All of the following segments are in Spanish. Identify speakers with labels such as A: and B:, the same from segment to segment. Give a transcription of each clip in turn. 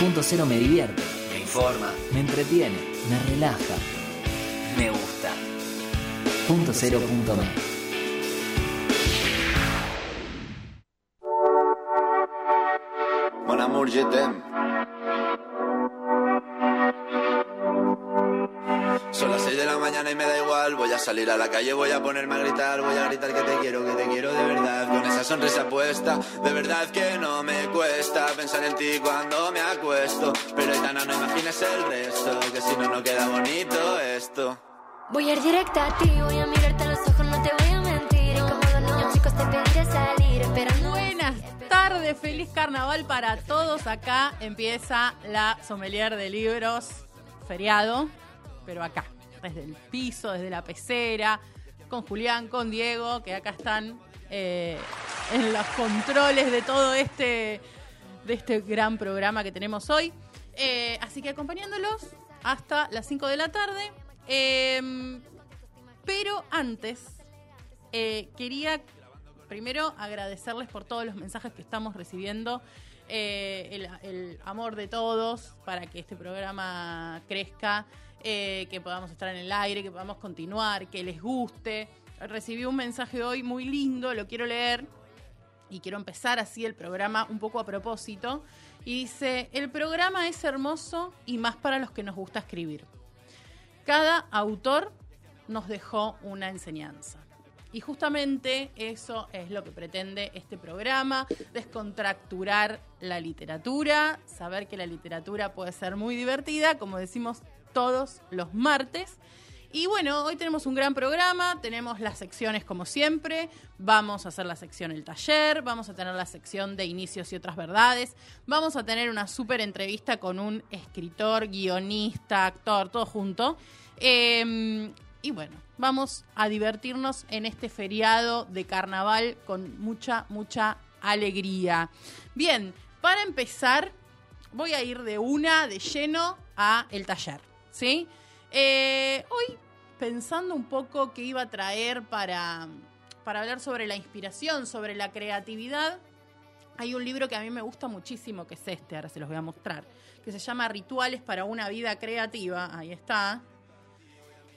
A: Punto cero me divierte, me informa, me entretiene, me relaja, me gusta. Punto cero punto me.
B: Mon amour, je. Voy a salir a la calle, voy a ponerme a gritar. Voy a gritar que te quiero, que te quiero de verdad. Con esa sonrisa puesta, de verdad que no me cuesta pensar en ti cuando me acuesto. Pero Aitana, no imagines el resto, que si no, no queda bonito esto.
C: Voy a ir directa a ti, voy a mirarte a los ojos, no te voy a mentir. Y como los niños chicos te pediré salir, esperando.
D: Buenas tardes, feliz carnaval para todos. Acá empieza la sommelier de libros, feriado, pero acá, desde el piso, desde la pecera, con Julián, con Diego, que acá están eh, en los controles de todo este, de este gran programa que tenemos hoy. Eh, así que acompañándolos hasta las 5 de la tarde. Eh, pero antes, eh, quería primero agradecerles por todos los mensajes que estamos recibiendo, el amor de todos para que este programa crezca, eh, que podamos estar en el aire, que podamos continuar, que les guste. Recibí un mensaje hoy muy lindo, lo quiero leer y quiero empezar así el programa un poco a propósito. Y dice, el programa es hermoso y más para los que nos gusta escribir. Cada autor nos dejó una enseñanza. Y justamente eso es lo que pretende este programa, descontracturar la literatura, saber que la literatura puede ser muy divertida, como decimos todos los martes. Y bueno, hoy tenemos un gran programa, tenemos las secciones como siempre, vamos a hacer la sección El Taller, vamos a tener la sección de Inicios y otras verdades, vamos a tener una súper entrevista con un escritor, guionista, actor, todo junto. Eh, y bueno, vamos a divertirnos en este feriado de carnaval con mucha, mucha alegría. Bien, para empezar, voy a ir de una, de lleno, a el taller, ¿sí? Eh, hoy, pensando un poco qué iba a traer para, para hablar sobre la inspiración, sobre la creatividad, hay un libro que a mí me gusta muchísimo, que es este, ahora se los voy a mostrar, que se llama Rituales para una vida creativa, ahí está,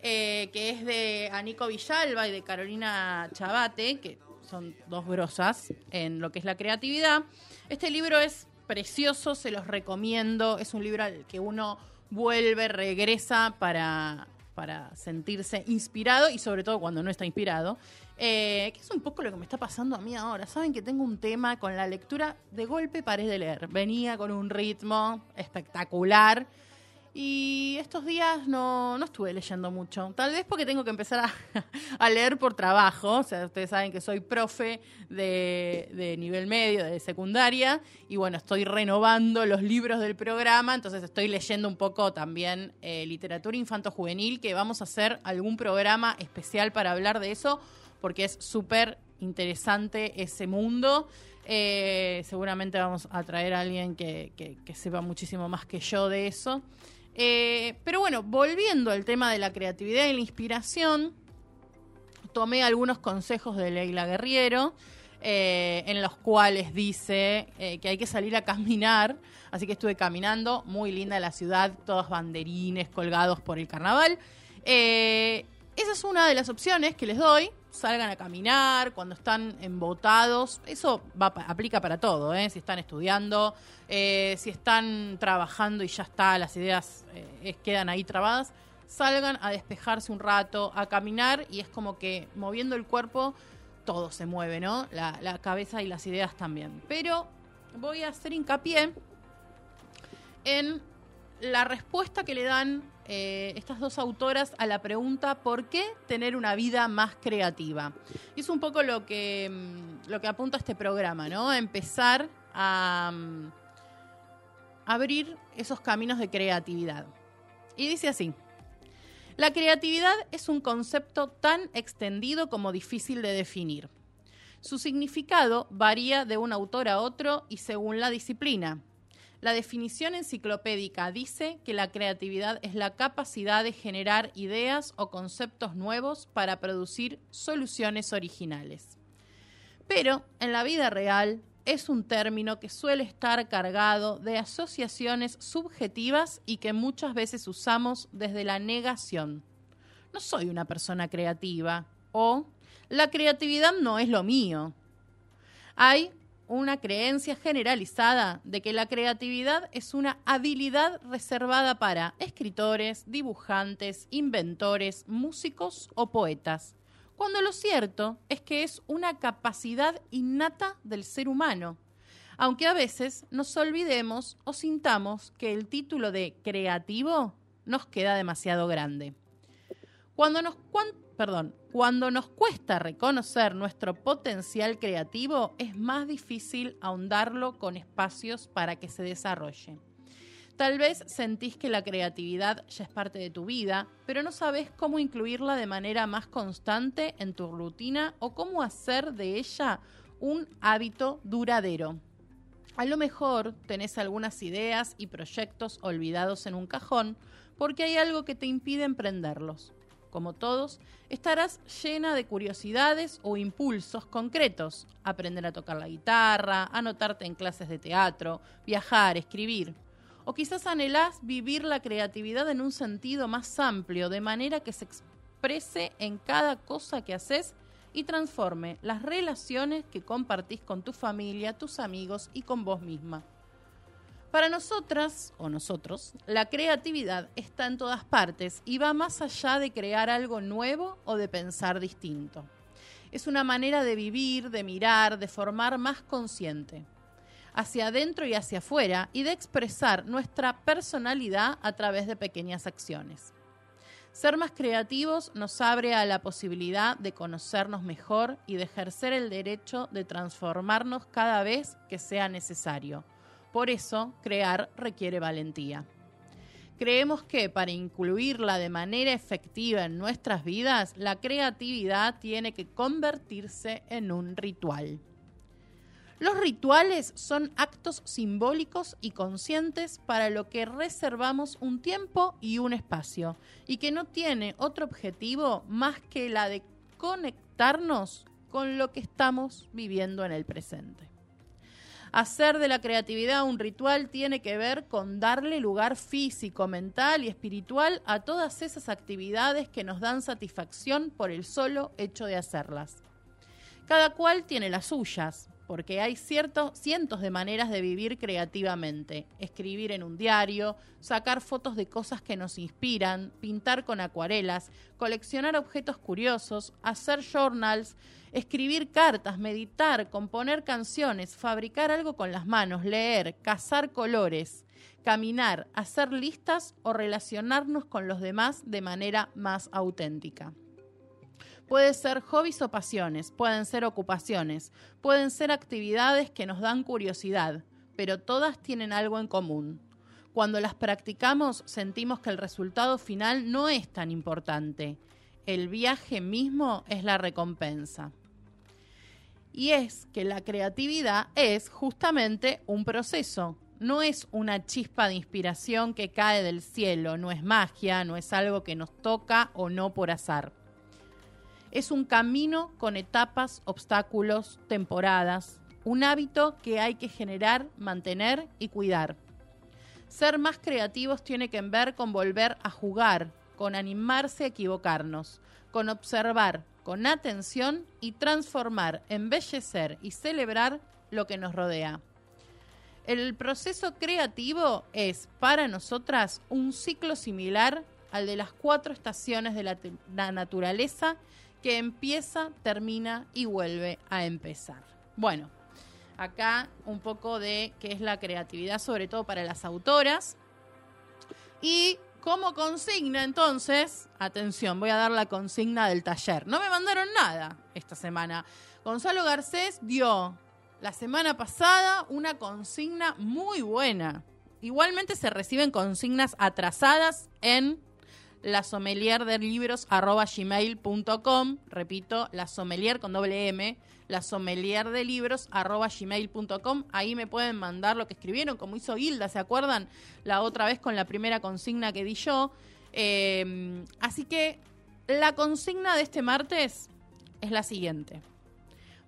D: eh, que es de Anico Villalba y de Carolina Chabate, que son dos grosas en lo que es la creatividad. Este libro es precioso, se los recomiendo, es un libro al que uno vuelve, regresa para, para sentirse inspirado y sobre todo cuando no está inspirado. Eh, que es un poco lo que me está pasando a mí ahora. Saben que tengo un tema con la lectura, de golpe paré de leer. Venía con un ritmo espectacular. Y estos días no, no estuve leyendo mucho. Tal vez porque tengo que empezar a, leer por trabajo. O sea, ustedes saben que soy profe de, de, nivel medio, de secundaria. Y bueno, estoy renovando los libros del programa. Entonces estoy leyendo un poco también eh, literatura infanto-juvenil. Que vamos a hacer algún programa especial para hablar de eso. Porque es súper interesante ese mundo. Eh, seguramente vamos a traer a alguien que, que, que sepa muchísimo más que yo de eso. Eh, pero bueno, volviendo al tema de la creatividad y la inspiración, tomé algunos consejos de Leila Guerriero, eh, en los cuales dice eh, que hay que salir a caminar, así que estuve caminando, muy linda la ciudad, todos banderines colgados por el carnaval. esa es una de las opciones que les doy, salgan a caminar, cuando están embotados, eso va, aplica para todo, ¿eh? si están estudiando, eh, si están trabajando y ya está, las ideas eh, quedan ahí trabadas, salgan a despejarse un rato, a caminar y es como que moviendo el cuerpo todo se mueve, ¿no? La, la cabeza y las ideas también. Pero voy a hacer hincapié en la respuesta que le dan eh, estas dos autoras a la pregunta ¿por qué tener una vida más creativa? Y es un poco lo que, mm, lo que apunta este programa, ¿no? Empezar a um, abrir esos caminos de creatividad. Y dice así. La creatividad es un concepto tan extendido como difícil de definir. Su significado varía de un autor a otro y según la disciplina. La definición enciclopédica dice que la creatividad es la capacidad de generar ideas o conceptos nuevos para producir soluciones originales. Pero en la vida real, es un término que suele estar cargado de asociaciones subjetivas y que muchas veces usamos desde la negación. No soy una persona creativa o la creatividad no es lo mío. Hay una creencia generalizada de que la creatividad es una habilidad reservada para escritores, dibujantes, inventores, músicos o poetas, cuando lo cierto es que es una capacidad innata del ser humano, aunque a veces nos olvidemos o sintamos que el título de creativo nos queda demasiado grande. Cuando nos, perdón, cuando nos cuesta reconocer nuestro potencial creativo, es más difícil ahondarlo con espacios para que se desarrolle. Tal vez sentís que la creatividad ya es parte de tu vida, pero no sabes cómo incluirla de manera más constante en tu rutina o cómo hacer de ella un hábito duradero. A lo mejor tenés algunas ideas y proyectos olvidados en un cajón porque hay algo que te impide emprenderlos como todos, estarás llena de curiosidades o impulsos concretos. Aprender a tocar la guitarra, anotarte en clases de teatro, viajar, escribir. O quizás anhelás vivir la creatividad en un sentido más amplio, de manera que se exprese en cada cosa que haces y transforme las relaciones que compartís con tu familia, tus amigos y con vos misma. Para nosotras o nosotros, la creatividad está en todas partes y va más allá de crear algo nuevo o de pensar distinto. Es una manera de vivir, de mirar, de formar más consciente, hacia adentro y hacia afuera, y de expresar nuestra personalidad a través de pequeñas acciones. Ser más creativos nos abre a la posibilidad de conocernos mejor y de ejercer el derecho de transformarnos cada vez que sea necesario por eso, crear requiere valentía. Creemos que para incluirla de manera efectiva en nuestras vidas, la creatividad tiene que convertirse en un ritual. Los rituales son actos simbólicos y conscientes para lo que reservamos un tiempo y un espacio, y que no tiene otro objetivo más que la de conectarnos con lo que estamos viviendo en el presente. Hacer de la creatividad un ritual tiene que ver con darle lugar físico, mental y espiritual a todas esas actividades que nos dan satisfacción por el solo hecho de hacerlas. Cada cual tiene las suyas, porque hay ciertos, cientos de maneras de vivir creativamente. Escribir en un diario, sacar fotos de cosas que nos inspiran, pintar con acuarelas, coleccionar objetos curiosos, hacer journals, escribir cartas, meditar, componer canciones, fabricar algo con las manos, leer, cazar colores, caminar, hacer listas o relacionarnos con los demás de manera más auténtica. Puede ser hobbies o pasiones, pueden ser ocupaciones, pueden ser actividades que nos dan curiosidad, pero todas tienen algo en común. Cuando las practicamos sentimos que el resultado final no es tan importante. El viaje mismo es la recompensa. Y es que la creatividad es justamente un proceso, no es una chispa de inspiración que cae del cielo, no es magia, no es algo que nos toca o no por azar. Es un camino con etapas, obstáculos, temporadas, un hábito que hay que generar, mantener y cuidar. Ser más creativos tiene que ver con volver a jugar, con animarse a equivocarnos, con observar con atención y transformar, embellecer y celebrar lo que nos rodea. El proceso creativo es para nosotras un ciclo similar al de las cuatro estaciones de la, la naturaleza que empieza, termina y vuelve a empezar. Bueno, acá un poco de qué es la creatividad, sobre todo para las autoras. Y como consigna, entonces, atención, voy a dar la consigna del taller. No me mandaron nada esta semana. Gonzalo Garcés dio la semana pasada una consigna muy buena. Igualmente se reciben consignas atrasadas en la sommelier de libros arroba gmail.com. Repito, la sommelier con doble M, la sommelier de libros arroba. Ahí me pueden mandar lo que escribieron, como hizo Hilda, ¿se acuerdan? La otra vez con la primera consigna que di yo. Eh, así que la consigna de este martes es la siguiente.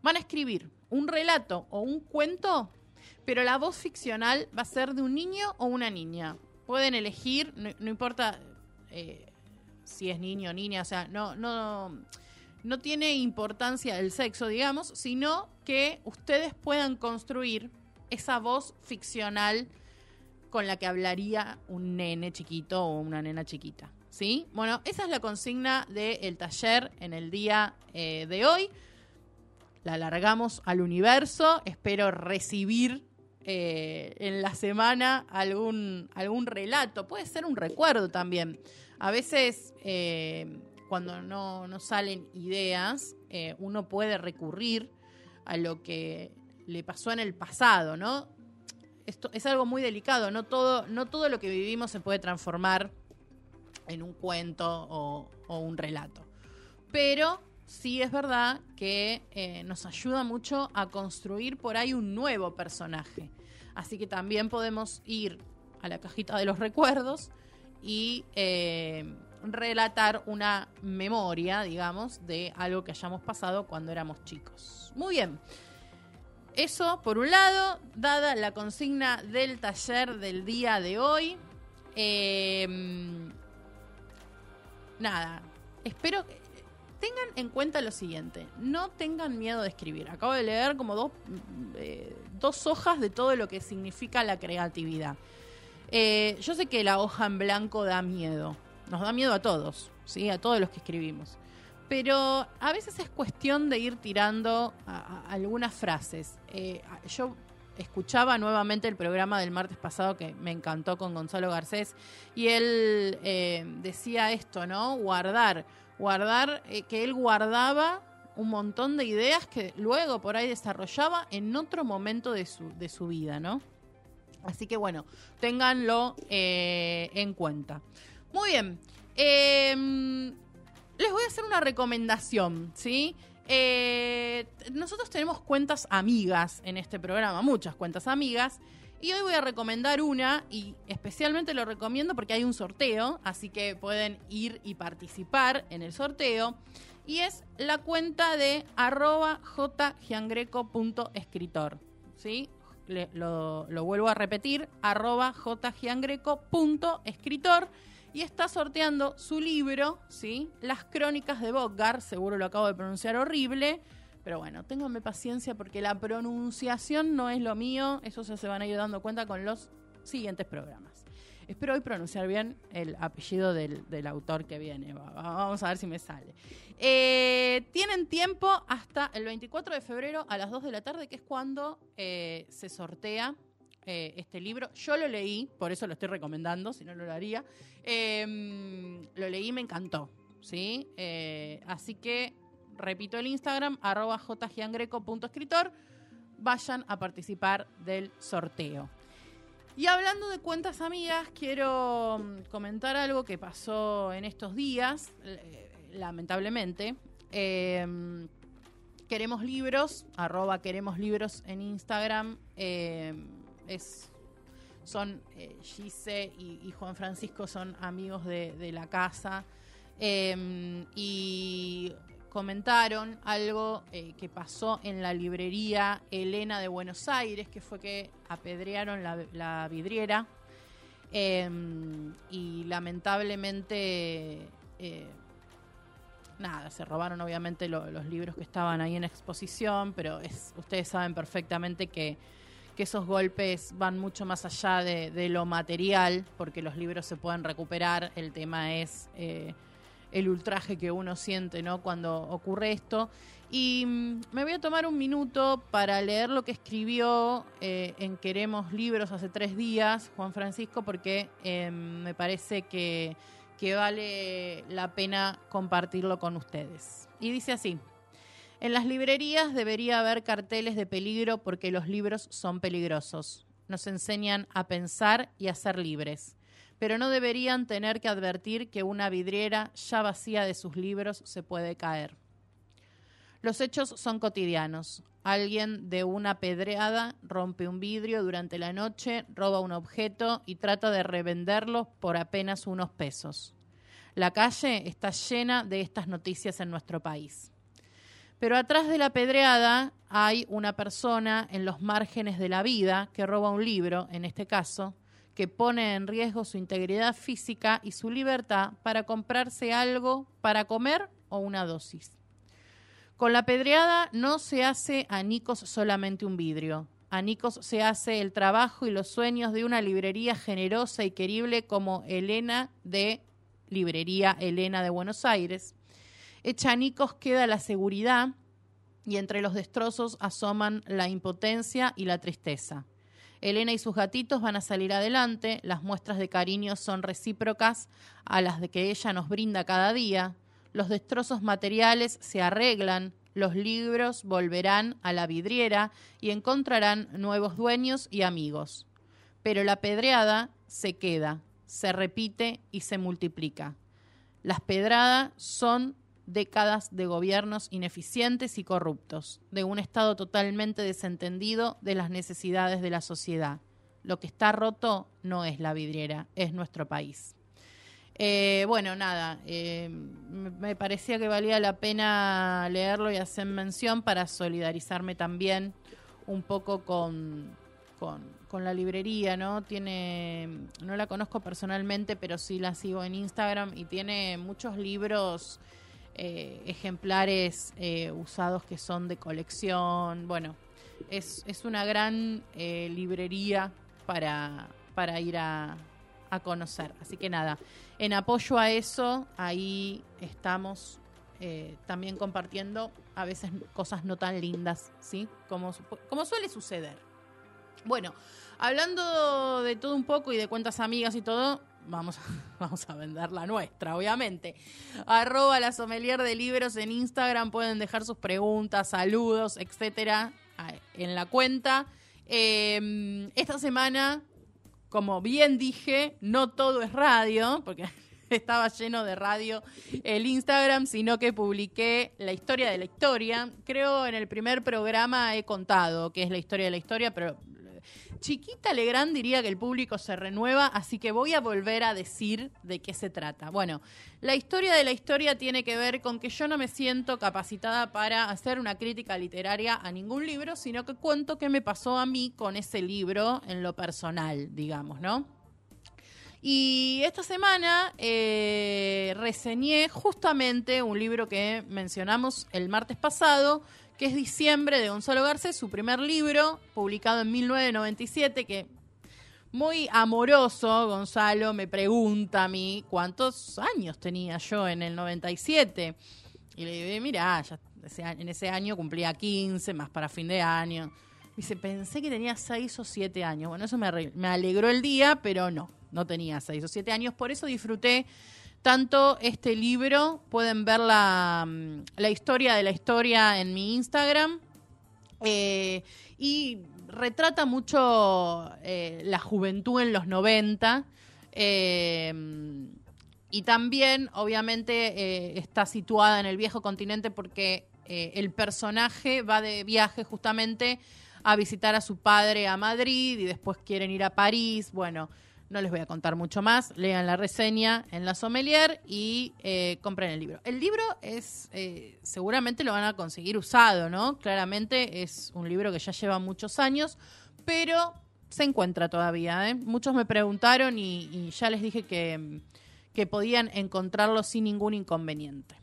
D: Van a escribir un relato o un cuento, pero la voz ficcional va a ser de un niño o una niña. Pueden elegir, no importa eh, si es niño o niña, o sea, no, no, no tiene importancia el sexo, digamos, sino que ustedes puedan construir esa voz ficcional con la que hablaría un nene chiquito o una nena chiquita. ¿Sí? Bueno, esa es la consigna del taller en el día eh, de hoy. La alargamos al universo. Espero recibir eh, en la semana algún, algún relato. Puede ser un recuerdo también. A veces, eh, cuando no, no, salen ideas, uno puede recurrir a lo que le pasó en el pasado, ¿no? Esto es algo muy delicado, no todo, no todo lo que vivimos se puede transformar en un cuento o, un relato. Pero sí es verdad que eh, nos ayuda mucho a construir por ahí un nuevo personaje. Así que también podemos ir a la cajita de los recuerdos y eh, relatar una memoria, digamos, de algo que hayamos pasado cuando éramos chicos. Muy bien. Eso, por un lado, dada la consigna del taller del día de hoy. Eh, nada, espero que tengan en cuenta lo siguiente, no tengan miedo de escribir. Acabo de leer como dos, eh, dos hojas de todo lo que significa la creatividad. Eh, yo sé que la hoja en blanco da miedo, nos da miedo a todos, ¿sí? a todos los que escribimos. Pero a veces es cuestión de ir tirando algunas frases. Eh, yo escuchaba nuevamente el programa del martes pasado que me encantó con Gonzalo Garcés y él decía esto, ¿no? Guardar, guardar, eh, que él guardaba un montón de ideas que luego por ahí desarrollaba en otro momento de su, de su vida, ¿no? Así que bueno, ténganlo eh, en cuenta. Muy bien. Em, les voy a hacer una recomendación, ¿sí? Eh, nosotros tenemos cuentas amigas en este programa, muchas cuentas amigas. Y hoy voy a recomendar una y especialmente lo recomiendo porque hay un sorteo, así que pueden ir y participar en el sorteo. Y es la cuenta de arroba jgiangreco.escritor. ¿sí? lo, lo, vuelvo a repetir, arroba jgiangreco.escritor y está sorteando su libro, ¿sí? Las crónicas de Bogart, seguro lo acabo de pronunciar horrible, pero bueno, ténganme paciencia porque la pronunciación no es lo mío, eso se van a ir dando cuenta con los siguientes programas. Espero hoy pronunciar bien el apellido del, autor que viene. Vamos a ver si me sale. Eh, tienen tiempo hasta el 24 de febrero a las 2 de la tarde, que es cuando eh, se sortea eh, este libro. Yo lo leí, por eso lo estoy recomendando, si no, lo haría. Em, lo leí y me encantó. ¿sí? Así que repito el Instagram, arroba jgiangreco.escritor. Vayan a participar del sorteo. Y hablando de cuentas amigas, quiero mm, comentar algo que pasó en estos días, lamentablemente. Em, queremos libros, arroba queremos libros en Instagram. Em, es son eh, Gise y, Juan Francisco son amigos de, la casa em, y comentaron algo eh, que pasó en la librería Elena de Buenos Aires, que fue que apedrearon la, vidriera em, y lamentablemente eh, nada, se robaron obviamente los libros que estaban ahí en exposición, pero es, ustedes saben perfectamente que que esos golpes van mucho más allá de, lo material, porque los libros se pueden recuperar, el tema es eh, el ultraje que uno siente ¿no? cuando ocurre esto. Y mm, me voy a tomar un minuto para leer lo que escribió eh, en Queremos Libros hace tres días Juan Francisco, porque eh, me parece que, que vale la pena compartirlo con ustedes. Y dice así. En las librerías debería haber carteles de peligro porque los libros son peligrosos. Nos enseñan a pensar y a ser libres. Pero no deberían tener que advertir que una vidriera ya vacía de sus libros se puede caer. Los hechos son cotidianos. Alguien de una pedreada rompe un vidrio durante la noche, roba un objeto y trata de revenderlo por apenas unos pesos. La calle está llena de estas noticias en nuestro país. Pero atrás de la pedreada hay una persona en los márgenes de la vida que roba un libro, en este caso, que pone en riesgo su integridad física y su libertad para comprarse algo para comer o una dosis. Con la pedreada no se hace a Nicos solamente un vidrio. A Nicos se hace el trabajo y los sueños de una librería generosa y querible como Elena de Librería Elena de Buenos Aires. Hecha a Nicos queda la seguridad y entre los destrozos asoman la impotencia y la tristeza. Elena y sus gatitos van a salir adelante, las muestras de cariño son recíprocas a las de que ella nos brinda cada día, los destrozos materiales se arreglan, los libros volverán a la vidriera y encontrarán nuevos dueños y amigos. Pero la pedreada se queda, se repite y se multiplica. Las pedradas son décadas de gobiernos ineficientes y corruptos, de un Estado totalmente desentendido de las necesidades de la sociedad. Lo que está roto no es la vidriera, es nuestro país. Eh, bueno, nada, eh, me parecía que valía la pena leerlo y hacer mención para solidarizarme también un poco con, con, con, la librería, ¿no? Tiene, no la conozco personalmente, pero sí la sigo en Instagram y tiene muchos libros eh, ejemplares eh, usados que son de colección. Bueno, es, es una gran eh, librería para, para ir a, a, conocer. Así que nada, en apoyo a eso, ahí estamos también compartiendo a veces cosas no tan lindas, ¿sí? Como, como suele suceder. Bueno, hablando de todo un poco y de cuentas amigas y todo, vamos, vamos a vender la nuestra, obviamente. Arroba la sommelier de libros en Instagram, pueden dejar sus preguntas, saludos, etcétera, en la cuenta. Em, esta semana, como bien dije, no todo es radio, porque estaba lleno de radio el Instagram, sino que publiqué la historia de la historia. Creo en el primer programa he contado que es la historia de la historia, pero Chiquita Legrand diría que el público se renueva, así que voy a volver a decir de qué se trata. Bueno, la historia de la historia tiene que ver con que yo no me siento capacitada para hacer una crítica literaria a ningún libro, sino que cuento qué me pasó a mí con ese libro en lo personal, digamos, ¿no? Y esta semana eh, reseñé justamente un libro que mencionamos el martes pasado, que es Diciembre de Gonzalo Garcés, su primer libro, publicado en 1997, que muy amoroso, Gonzalo me pregunta a mí cuántos años tenía yo en el 97. Y le digo, mira, en ese año cumplía 15, más para fin de año. Dice, pensé que tenía 6 o 7 años. Bueno, eso me, me alegró el día, pero no, no tenía 6 o 7 años. Por eso disfruté tanto este libro, pueden ver la, mm, la historia de la historia en mi Instagram. Eh, y retrata mucho eh, la juventud en los 90. Eh, y también, obviamente, está situada en el viejo continente porque el personaje va de viaje justamente a visitar a su padre a Madrid y después quieren ir a París. Bueno, no les voy a contar mucho más. Lean la reseña en la sommelier y eh, compren el libro. El libro es, eh, seguramente lo van a conseguir usado, ¿no? Claramente es un libro que ya lleva muchos años, pero se encuentra todavía. ¿eh? Muchos me preguntaron y, y ya les dije que, que podían encontrarlo sin ningún inconveniente.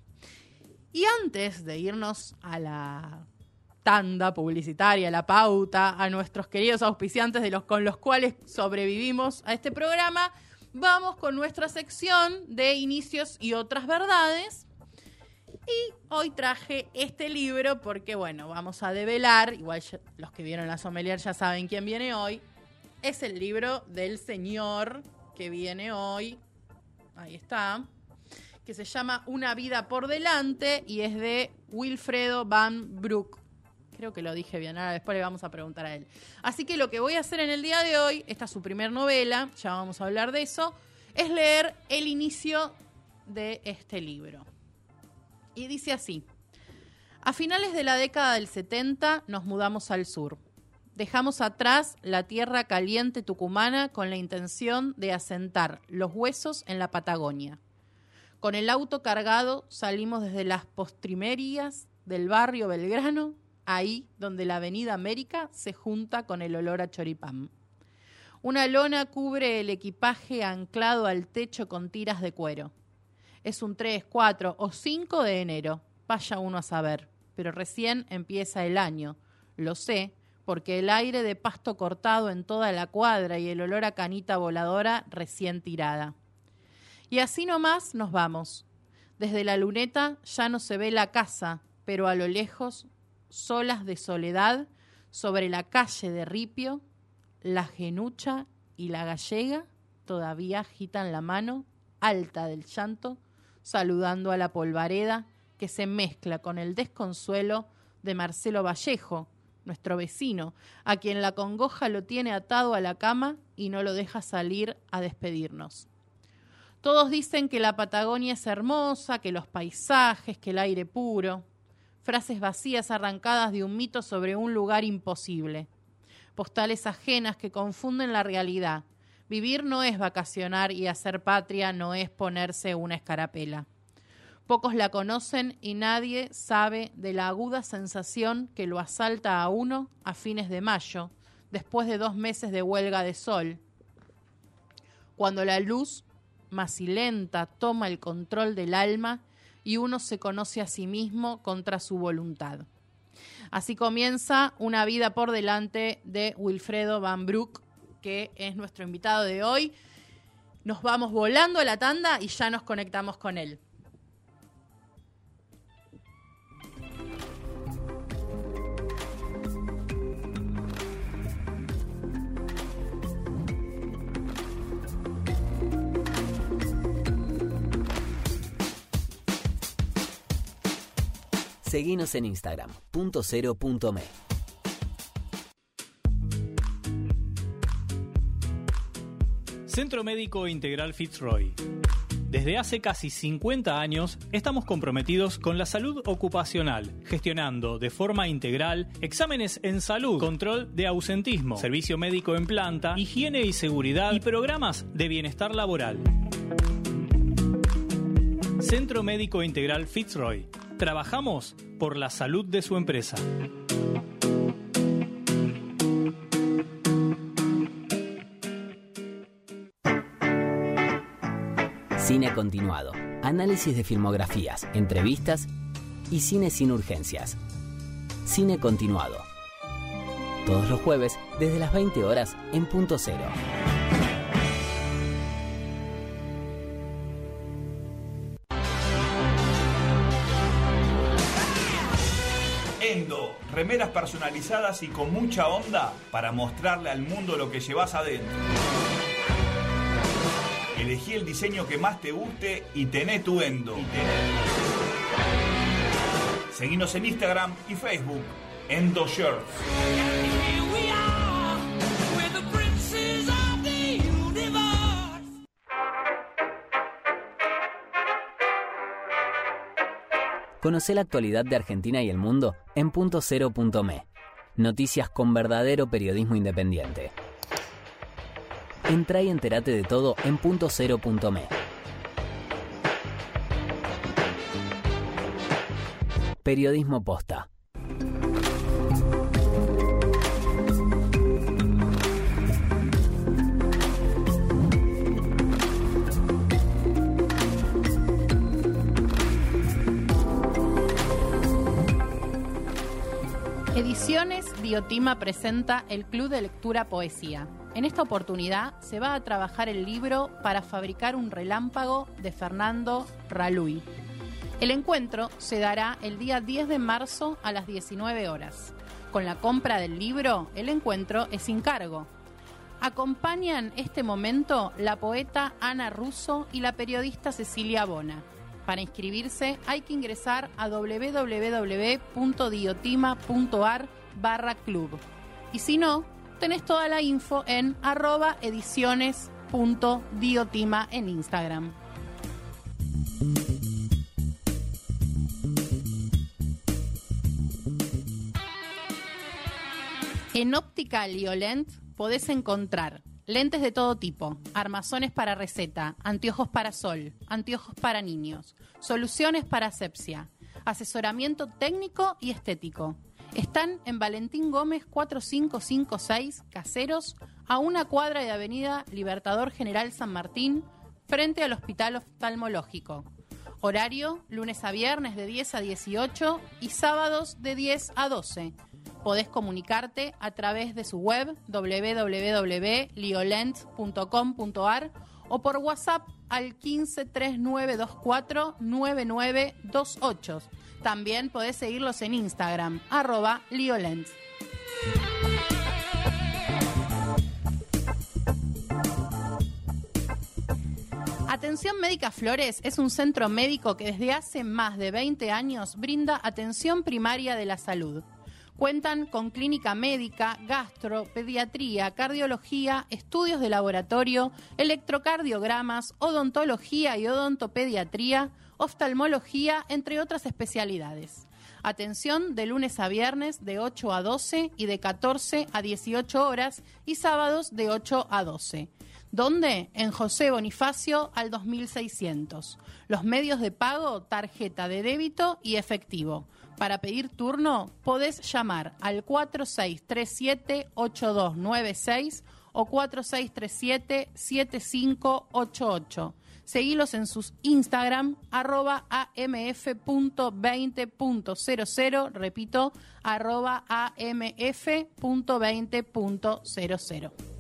D: Y antes de irnos a la tanda publicitaria, la pauta, a nuestros queridos auspiciantes de los con los cuales sobrevivimos a este programa, vamos con nuestra sección de inicios y otras verdades. Y hoy traje este libro porque, bueno, vamos a develar, igual los que vieron la sommelier ya saben quién viene hoy, es el libro del señor que viene hoy, ahí está, que se llama Una vida por delante y es de Wilfredo Van Broek creo que lo dije bien, ahora después le vamos a preguntar a él. Así que lo que voy a hacer en el día de hoy, esta es su primer novela, ya vamos a hablar de eso, es leer el inicio de este libro. Y dice así, a finales de la década del 70 nos mudamos al sur. Dejamos atrás la tierra caliente tucumana con la intención de asentar los huesos en la Patagonia. Con el auto cargado salimos desde las postrimerías del barrio Belgrano, ahí donde la avenida América se junta con el olor a choripán. Una lona cubre el equipaje anclado al techo con tiras de cuero. Es un 3, 4 o 5 de enero, vaya uno a saber, pero recién empieza el año. Lo sé, porque el aire de pasto cortado en toda la cuadra y el olor a canita voladora recién tirada. Y así nomás nos vamos. Desde la luneta ya no se ve la casa, pero a lo lejos, solas de soledad, sobre la calle de Ripio, la genucha y la gallega todavía agitan la mano, alta del llanto, saludando a la polvareda que se mezcla con el desconsuelo de Marcelo Vallejo, nuestro vecino, a quien la congoja lo tiene atado a la cama y no lo deja salir a despedirnos. Todos dicen que la Patagonia es hermosa, que los paisajes, que el aire puro. Frases vacías arrancadas de un mito sobre un lugar imposible. Postales ajenas que confunden la realidad. Vivir no es vacacionar y hacer patria no es ponerse una escarapela. Pocos la conocen y nadie sabe de la aguda sensación que lo asalta a uno a fines de mayo, después de dos meses de huelga de sol, cuando la luz macilenta toma el control del alma y uno se conoce a sí mismo contra su voluntad. Así comienza una vida por delante de Wilfredo Van Broek, que es nuestro invitado de hoy. Nos vamos volando a la tanda y ya nos conectamos con él.
A: Seguinos en Instagram, punto cero punto.
E: Centro Médico Integral Fitzroy. Desde hace casi 50 años estamos comprometidos con la salud ocupacional, gestionando de forma integral exámenes en salud, control de ausentismo, servicio médico en planta, higiene y seguridad y programas de bienestar laboral. Centro Médico Integral Fitzroy. Trabajamos por la salud de su empresa.
A: Cine continuado. Análisis de filmografías, entrevistas y cine sin urgencias. Cine continuado. Todos los jueves desde las 20 horas en punto cero.
F: Remeras personalizadas y con mucha onda para mostrarle al mundo lo que llevas adentro. Elegí el diseño que más te guste y tené tu Endo. Seguinos en Instagram y Facebook, Endo Shirts.
A: Conoce la actualidad de Argentina y el mundo en punto .me. Noticias con verdadero periodismo independiente. Entra y entérate de todo en punto .me. Periodismo posta.
D: Ediciones Diotima presenta el Club de Lectura Poesía. En esta oportunidad se va a trabajar el libro Para fabricar un relámpago de Fernando Raluy. El encuentro se dará el día 10 de marzo a las 19 horas. Con la compra del libro, el encuentro es sin cargo. Acompañan este momento la poeta Ana Russo y la periodista Cecilia Bona. Para inscribirse hay que ingresar a www.diotima.ar barra club. Y si no, tenés toda la info en arroba ediciones.diotima en Instagram. En Óptica Liolent podés encontrar lentes de todo tipo, armazones para receta, anteojos para sol, anteojos para niños, soluciones para asepsia. asesoramiento técnico y estético. Están en Valentín Gómez 4556 Caseros, a una cuadra de Avenida Libertador General San Martín, frente al Hospital Oftalmológico. Horario, lunes a viernes de 10 a 18 y sábados de 10 a 12. Podés comunicarte a través de su web www.liolent.com.ar o por WhatsApp al 1539249928. También podés seguirlos en Instagram, arroba Liolent. Atención Médica Flores es un centro médico que desde hace más de 20 años brinda atención primaria de la salud. Cuentan con clínica médica, gastro, pediatría, cardiología, estudios de laboratorio, electrocardiogramas, odontología y odontopediatría, oftalmología, entre otras especialidades. Atención de lunes a viernes de 8 a 12 y de 14 a 18 horas y sábados de 8 a 12. ¿Dónde? En José Bonifacio al 2600. Los medios de pago, tarjeta de débito y efectivo. Para pedir turno, podés llamar al 4637-8296 o 4637-7588. Seguilos en sus Instagram, arroba amf.20.00, repito, arroba amf.20.00.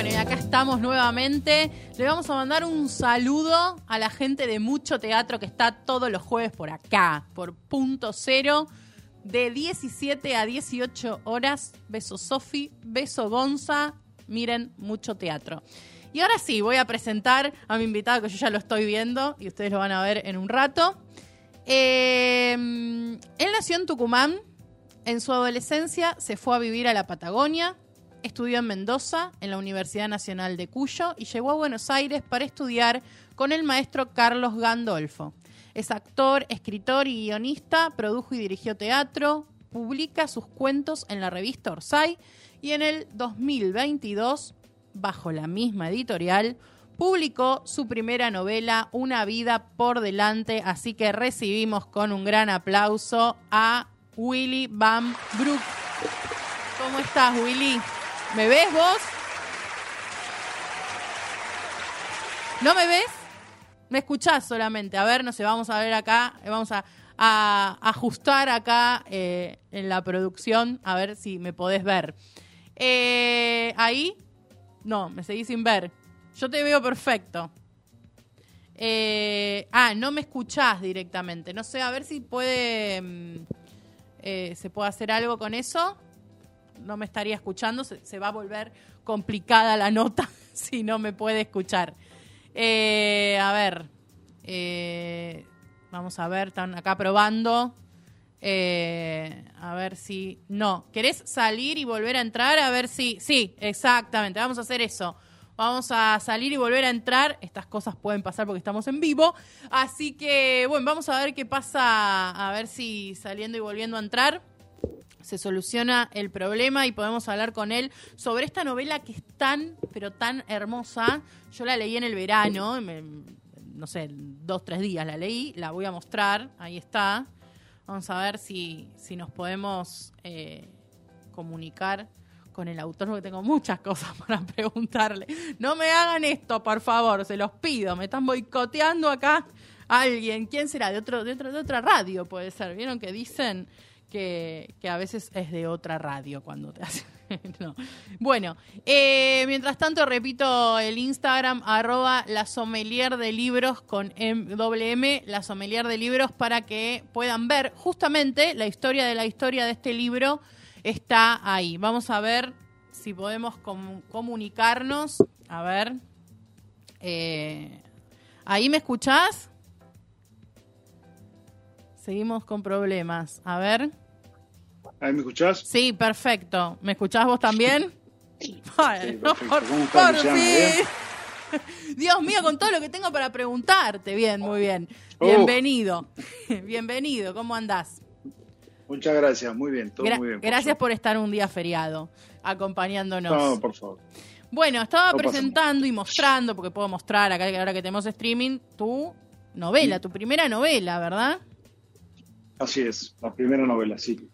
D: Bueno, y acá estamos nuevamente. Le vamos a mandar un saludo a la gente de Mucho Teatro que está todos los jueves por acá, por punto cero, de 17 a 18 horas. Beso Sofi, beso Gonza. Miren, Mucho Teatro. Y ahora sí, voy a presentar a mi invitado que yo ya lo estoy viendo y ustedes lo van a ver en un rato. Eh, él nació en Tucumán. En su adolescencia se fue a vivir a la Patagonia, estudió en Mendoza, en la Universidad Nacional de Cuyo, y llegó a Buenos Aires para estudiar con el maestro Carlos Gandolfo. Es actor, escritor y guionista, produjo y dirigió teatro, publica sus cuentos en la revista Orsay y en el 2022, bajo la misma editorial, publicó su primera novela, Una vida por delante, así que recibimos con un gran aplauso a Willy Van Broek. ¿Cómo estás, Willy? ¿Me ves vos? ¿No me ves? Me escuchás solamente. A ver, no sé, vamos a ver acá, eh, vamos a, ajustar acá eh, en la producción, a ver si me podés ver. Eh, ¿Ahí? No, me seguís sin ver. Yo te veo perfecto. Eh, ah, no me escuchás directamente. No sé, a ver si puede... mm, ¿Se puede hacer algo con eso? No me estaría escuchando, se, va a volver complicada la nota si no me puede escuchar. Eh, a ver, eh, vamos a ver, están acá probando. Eh, a ver si... No, ¿querés salir y volver a entrar? A ver si... Sí, exactamente, vamos a hacer eso. Vamos a salir y volver a entrar. Estas cosas pueden pasar porque estamos en vivo. Así que, bueno, vamos a ver qué pasa, a ver si saliendo y volviendo a entrar se soluciona el problema y podemos hablar con él sobre esta novela que es tan, pero tan hermosa. Yo la leí en el verano, no sé, dos, tres días la leí, la voy a mostrar, ahí está. Vamos a ver si, si nos podemos eh, comunicar con el autor, porque tengo muchas cosas para preguntarle. No me hagan esto, por favor, se los pido. Me están boicoteando acá alguien. ¿Quién será? De, otro, de, de otra radio puede ser. ¿Vieron que dicen que, a veces es de otra radio cuando te hacen? No. Bueno, eh, mientras tanto repito el Instagram arroba la sommelier de libros con M, doble M, la sommelier de libros para que puedan ver justamente la historia de la historia de este libro está ahí. Vamos a ver si podemos com- comunicarnos. A ver. Eh, ¿Ahí me escuchás? Seguimos con problemas. A ver.
G: ¿Ahí me escuchás?
D: Sí, perfecto. ¿Me escuchás vos también? No,
G: perfecto.
D: por,
G: ¿Cómo estás,
D: por
G: Luciana?
D: fin. Dios mío, con todo lo que tengo para preguntarte. Bien, muy bien.
G: Oh.
D: Bienvenido. Bienvenido. ¿Cómo andás?
G: Muchas gracias, muy bien, todo
D: Gra-
G: muy bien.
D: gracias por estar un día feriado acompañándonos.
G: No, por favor.
D: Bueno, estaba
G: No
D: presentando y mostrando, porque puedo mostrar acá que ahora que tenemos streaming, tu novela, tu primera novela, ¿verdad?
G: Así es, la primera novela, sí.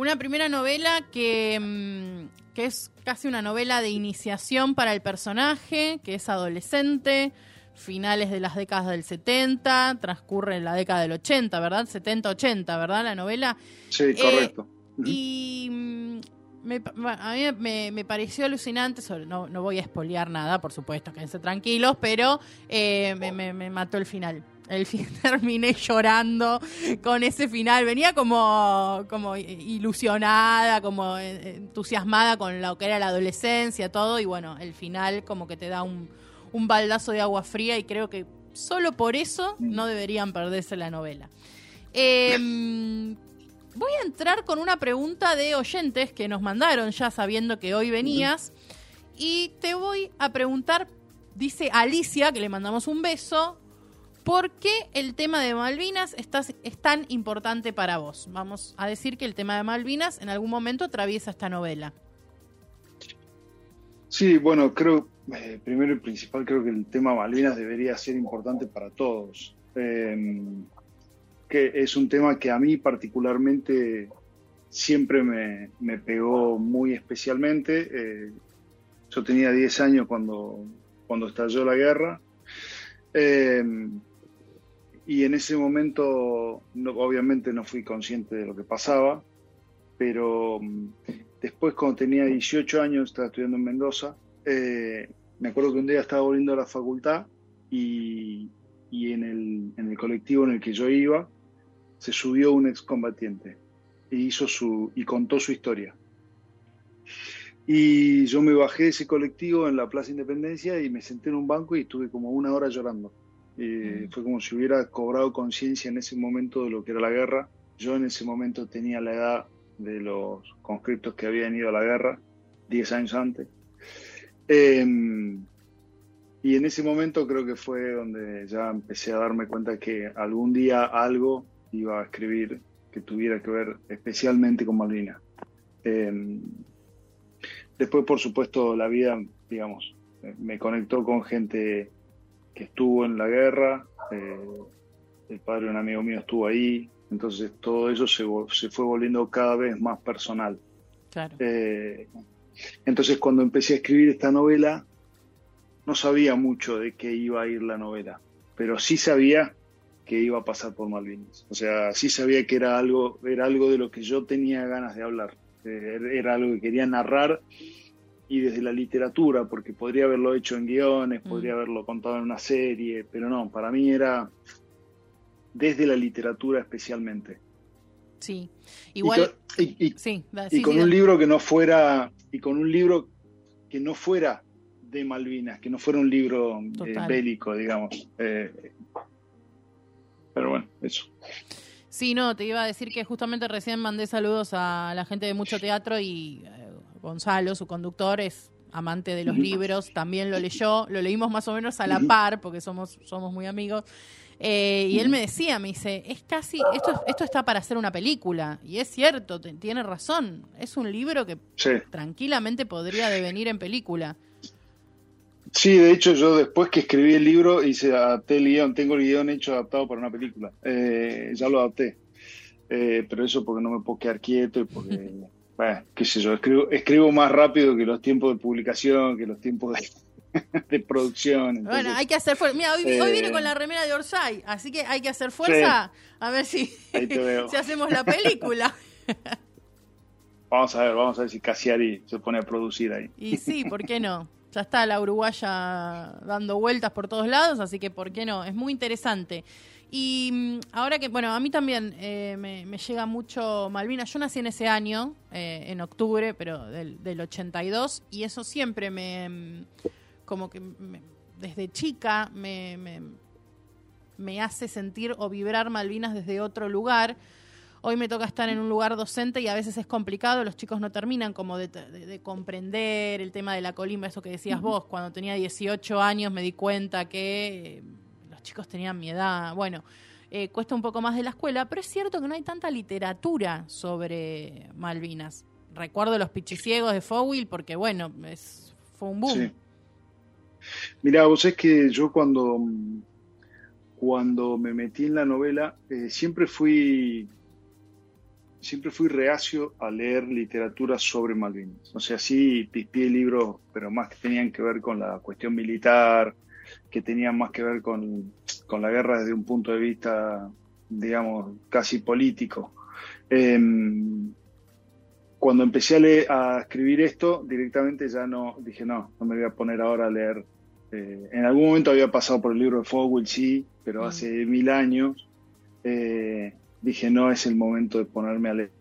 D: Una primera novela que, mm, que es casi una novela de iniciación para el personaje, que es adolescente, finales de las décadas del 70, transcurre en la década del 80, ¿verdad? 70-80, ¿verdad? La novela.
G: Sí, correcto.
D: Y mm, me a mí me, me pareció alucinante, sobre- no, no voy a espolear nada, por supuesto, quédense tranquilos, pero eh, me, me- me mató el final. El terminé llorando con ese final. Venía como, como ilusionada, como eh, entusiasmada con lo que era la adolescencia, todo, y bueno, el final como que te da un, un baldazo de agua fría y creo que solo por eso no deberían perderse la novela. Eh, voy a entrar con una pregunta de oyentes que nos mandaron ya sabiendo que hoy venías. Y te voy a preguntar, dice Alicia, que le mandamos un beso, ¿por qué el tema de Malvinas está- es tan importante para vos? Vamos a decir que el tema de Malvinas en algún momento atraviesa esta novela.
G: Sí, bueno, creo, eh, primero y principal, creo que el tema Malvinas debería ser importante para todos. Eh, que es un tema que a mí particularmente siempre me, me pegó muy especialmente. Eh, yo tenía 10 años cuando, cuando estalló la guerra. Eh, y en ese momento, no- obviamente no fui consciente de lo que pasaba, pero mm, después cuando tenía 18 años, estaba estudiando en Mendoza, eh, me acuerdo que un día estaba volviendo a la facultad y, y en, el, en el colectivo en el que yo iba se subió un excombatiente y, hizo su, y contó su historia. Y yo me bajé de ese colectivo en la Plaza Independencia y me senté en un banco y estuve como una hora llorando. Eh, Fue como si hubiera cobrado conciencia en ese momento de lo que era la guerra. Yo en ese momento tenía la edad de los conscriptos que habían ido a la guerra, 10 años antes. Eh, y en ese momento creo que fue donde ya empecé a darme cuenta que algún día algo iba a escribir que tuviera que ver especialmente con Malvinas. Eh, después, por supuesto, la vida, digamos, me conectó con gente que estuvo en la guerra. eh, el padre de un amigo mío estuvo ahí. Entonces todo eso se, se fue volviendo cada vez más personal.
D: Claro.
G: Eh, entonces cuando empecé a escribir esta novela, no sabía mucho de qué iba a ir la novela, pero sí sabía que iba a pasar por Malvinas. O sea, sí sabía que era algo, era algo de lo que yo tenía ganas de hablar. Eh, era algo que quería narrar y desde la literatura, porque podría haberlo hecho en guiones, podría haberlo contado en una serie, pero no, para mí era desde la literatura especialmente.
D: Sí.
G: Y
D: Igual.
G: y- y-
D: sí, da-
G: y con
D: sí,
G: un
D: da-
G: libro que no fuera y con un libro que no fuera de Malvinas, que no fuera un libro eh, bélico, digamos. Eh, pero bueno, eso.
D: Sí, no, te iba a decir que justamente recién mandé saludos a la gente de Mucho Teatro y eh, Gonzalo, su conductor, es amante de los libros, también lo leyó, lo leímos más o menos a la par, porque somos, somos muy amigos. Eh, y él me decía, me dice, es casi, esto, esto está para hacer una película. Y es cierto, te- tiene razón. Es un libro que
G: Sí.
D: tranquilamente podría devenir en película.
G: Sí, de hecho yo después que escribí el libro hice adapté el guion, tengo el guion hecho adaptado para una película. Eh, ya lo adapté. Eh, pero eso porque no me puedo quedar quieto y porque, bueno, qué sé yo, escribo, escribo más rápido que los tiempos de publicación, que los tiempos de, de producción. entonces-
D: Bueno, hay que hacer fuerza. Mira, hoy, hoy
G: eh,
D: viene con la remera de Orsay, así que hay que hacer fuerza. A ver si, si hacemos la película.
G: Vamos a ver, vamos a ver si Casiari se pone a producir ahí.
D: Y sí, ¿por qué no? Ya está la uruguaya dando vueltas por todos lados, así que ¿por qué no? Es muy interesante. Y mm, ahora que, bueno, a mí también eh, me, me llega mucho Malvinas. Yo nací en ese año, eh, en octubre, pero del, del 82, y eso siempre me, mm, como que me- desde chica me, me, me hace sentir o vibrar Malvinas desde otro lugar. Hoy me toca estar en un lugar docente y a veces es complicado, los chicos no terminan como de, de comprender el tema de la colimba, eso que decías vos, cuando tenía 18 años me di cuenta que eh, chicos tenían mi edad, bueno, eh, cuesta un poco más de la escuela, pero es cierto que no hay tanta literatura sobre Malvinas. Recuerdo los pichiciegos de Fowell porque, bueno, es, fue un boom. Sí.
G: Mira, vos es que yo cuando, cuando me metí en la novela, eh, siempre fui siempre fui reacio a leer literatura sobre Malvinas. O sea, sí pispié libros, pero más que tenían que ver con la cuestión militar, que tenían más que ver con, con la guerra desde un punto de vista, digamos, casi político. Em, cuando empecé a, leer, a, escribir esto, directamente ya no, dije, no, no me voy a poner ahora a leer. Eh, en algún momento había pasado por el libro de Fogel, sí, pero mm. hace mil años. Eh, dije, no es el momento de ponerme a leer,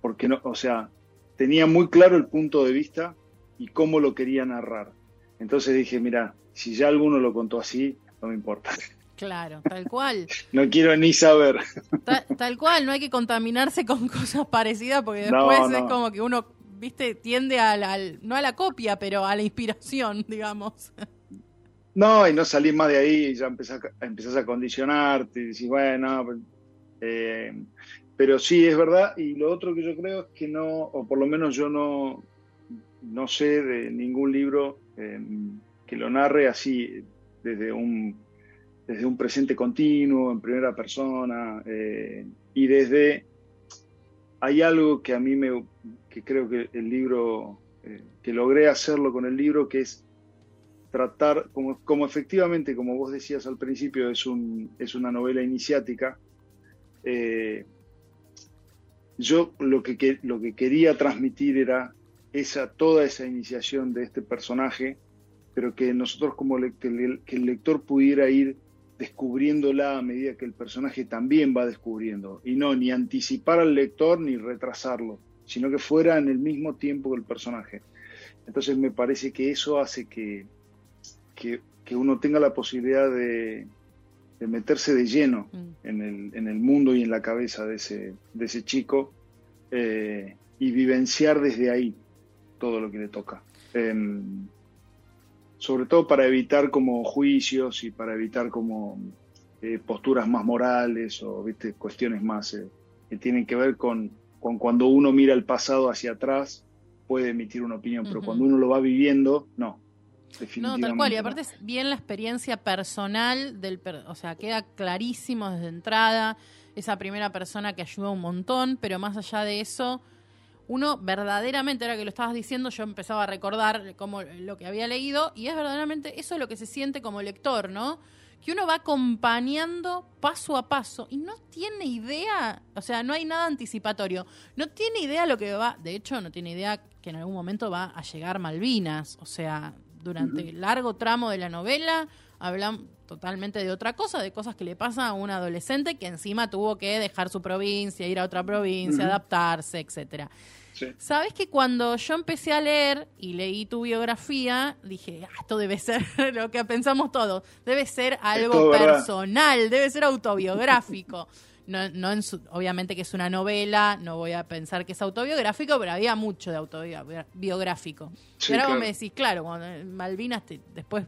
G: porque no, o sea, tenía muy claro el punto de vista y cómo lo quería narrar. Entonces dije, mira, si ya alguno lo contó así, no me importa.
D: Claro, tal cual.
G: no quiero ni saber.
D: Tal, cual, no hay que contaminarse con cosas parecidas porque después es como que uno, viste, tiende a la, no a la copia, pero a la inspiración, digamos.
G: No, y no salís más de ahí, y ya empezás, empezás a condicionarte y decís, bueno, pues, eh, pero sí, es verdad. Y lo otro que yo creo es que no, o por lo menos yo no, no sé de ningún libro que lo narre así desde un, desde un presente continuo, en primera persona, eh, y desde... Hay algo que a mí me, que creo que el libro, eh, que logré hacerlo con el libro, que es tratar, como, como efectivamente, como vos decías al principio, es, un, es una novela iniciática, eh, yo lo que, lo que quería transmitir era esa, toda esa iniciación de este personaje, pero que nosotros como que el lector pudiera ir descubriéndola a medida que el personaje también va descubriendo, y no ni anticipar al lector ni retrasarlo, sino que fuera en el mismo tiempo que el personaje. Entonces me parece que eso hace que, que uno tenga la posibilidad de, de meterse de lleno mm. en, el, en, el, mundo y en la cabeza de ese, de ese chico eh, y vivenciar desde ahí todo lo que le toca. Em, sobre todo para evitar como juicios y para evitar como eh, posturas más morales o ¿viste? cuestiones más eh, que tienen que ver con, con, cuando uno mira el pasado hacia atrás puede emitir una opinión, pero cuando uno lo va viviendo, no,
D: no, tal cual. Y aparte es bien la experiencia personal del, o sea, queda clarísimo desde entrada esa primera persona que ayuda un montón, pero más allá de eso, uno verdaderamente, ahora que lo estabas diciendo, yo empezaba a recordar como lo que había leído y es verdaderamente eso es lo que se siente como lector, ¿no? Que uno va acompañando paso a paso y no tiene idea, o sea, no hay nada anticipatorio, no tiene idea lo que va, de hecho, no tiene idea que en algún momento va a llegar Malvinas, o sea, durante el largo tramo de la novela hablan totalmente de otra cosa, de cosas que le pasan a un adolescente que encima tuvo que dejar su provincia, ir a otra provincia, adaptarse, etcétera. Sabes que cuando yo empecé a leer y leí tu biografía, dije, ah, esto debe ser lo que pensamos todos, debe ser algo personal, debe ser autobiográfico. no, no obviamente que es una novela, no voy a pensar que es autobiográfico, pero había mucho de autobiográfico. y ahora vos me decís, claro, cuando en Malvinas, después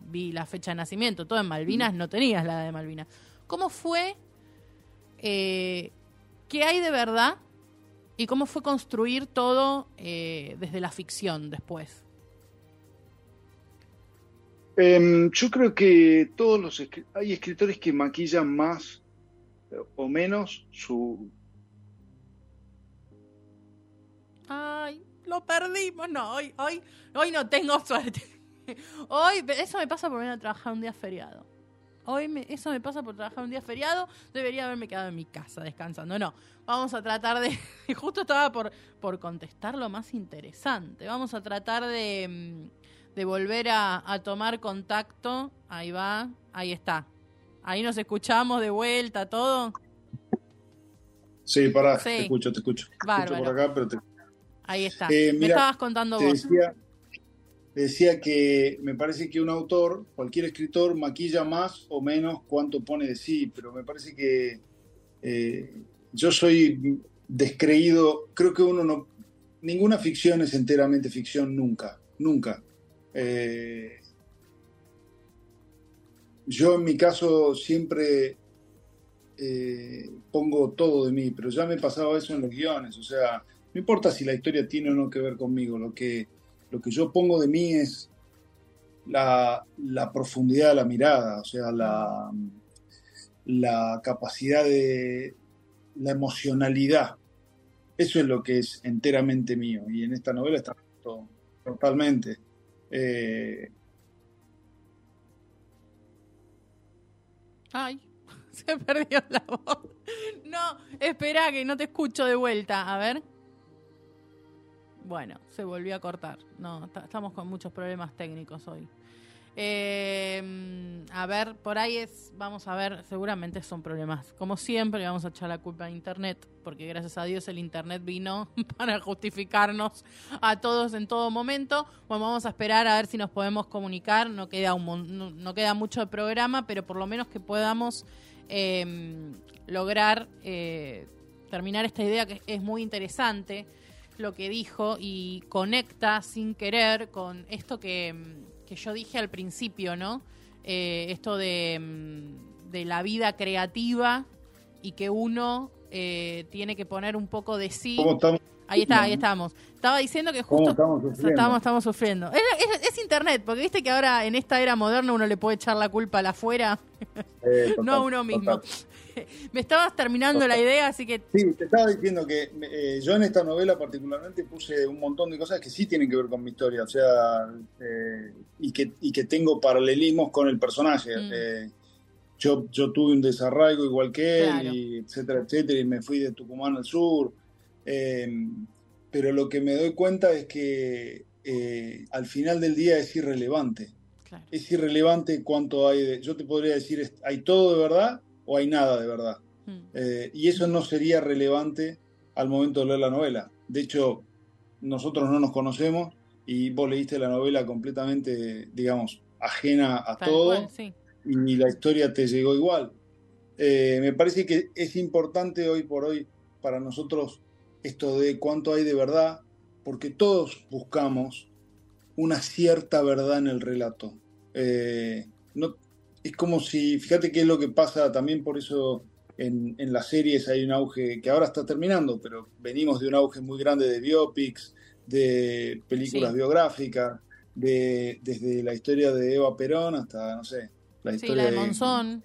D: vi la fecha de nacimiento, todo en Malvinas, no tenías la de Malvinas. ¿Cómo fue? Eh, ¿Qué hay de verdad? ¿Y cómo fue construir todo eh, desde la ficción después?
G: Em, yo creo que todos los hay escritores que maquillan más o menos su...
D: Ay, lo perdimos. No, hoy, hoy, hoy no tengo suerte. Hoy, eso me pasa por venir a trabajar un día feriado. Hoy me, eso me pasa por trabajar un día feriado. Debería haberme quedado en mi casa descansando. No, vamos a tratar de... Justo estaba por, por contestar lo más interesante. Vamos a tratar de, mm, de volver a, a tomar contacto. Ahí va, ahí está. Ahí nos escuchamos de vuelta, todo.
G: Sí, pará, te escucho, te escucho. Bárbaro. por acá, pero
D: Ahí está. Eh, me estabas contando vos.
G: Decía, decía que me parece que un autor, cualquier escritor, maquilla más o menos cuánto pone de sí, pero me parece que eh, yo soy descreído, creo que uno no, ninguna ficción es enteramente ficción nunca, nunca. Eh, yo en mi caso siempre eh, pongo todo de mí, pero ya me pasaba eso en los guiones, o sea, no importa si la historia tiene o no que ver conmigo, lo que, lo que yo pongo de mí es la, profundidad de la mirada, o sea, la, la capacidad de la emocionalidad. Eso es lo que es enteramente mío y en esta novela está totalmente. Eh,
D: Ay, se perdió la voz. No, espera que no te escucho de vuelta. A ver. Bueno, se volvió a cortar. No, estamos con muchos problemas técnicos hoy. Eh, a ver, por ahí es, vamos a ver, seguramente son problemas. Como siempre, vamos a echar la culpa a Internet, porque gracias a Dios el Internet vino para justificarnos a todos en todo momento. Bueno, vamos a esperar a ver si nos podemos comunicar. No queda, un, no, queda mucho de programa, pero por lo menos que podamos em, lograr eh, terminar esta idea que es muy interesante lo que dijo y conecta sin querer con esto que em, que yo dije al principio, ¿no? Eh, esto mm, de, la vida creativa y que uno eh, tiene que poner un poco de sí. Ahí está, ahí estamos. Estaba diciendo que justo
G: estamos sufriendo.
D: Estamos, sufriendo. Es, internet, porque viste que ahora en esta era moderna uno le puede echar la culpa a la afuera, no a uno mismo. me estabas terminando la idea, así que...
G: Sí, te estaba diciendo que eh, yo en esta novela particularmente puse un montón de cosas que sí tienen que ver con mi historia, o sea, eh, y, que, y que tengo paralelismos con el personaje. Mm. Eh, yo, yo tuve un desarraigo igual que él, y etcétera, etcétera, y me fui de Tucumán al sur. pero lo que me doy cuenta es que al final del día es irrelevante. Es irrelevante cuánto hay de... Yo te podría decir, hay todo de verdad o hay nada de verdad. Hmm. Eh, y eso no sería relevante al momento de leer la novela. De hecho, nosotros no nos conocemos y vos leíste la novela completamente, digamos, ajena a todo y la historia te llegó igual. Eh, me parece que es importante hoy por hoy para nosotros esto de cuánto hay de verdad, porque todos buscamos una cierta verdad en el relato. Eh, no, es como si, fíjate qué es lo que pasa también por eso en, las series hay un auge que ahora está terminando, pero venimos de un auge muy grande de biopics, de películas biográficas, de, desde la historia de Eva Perón hasta, no sé,
D: la historia la de, Monzón.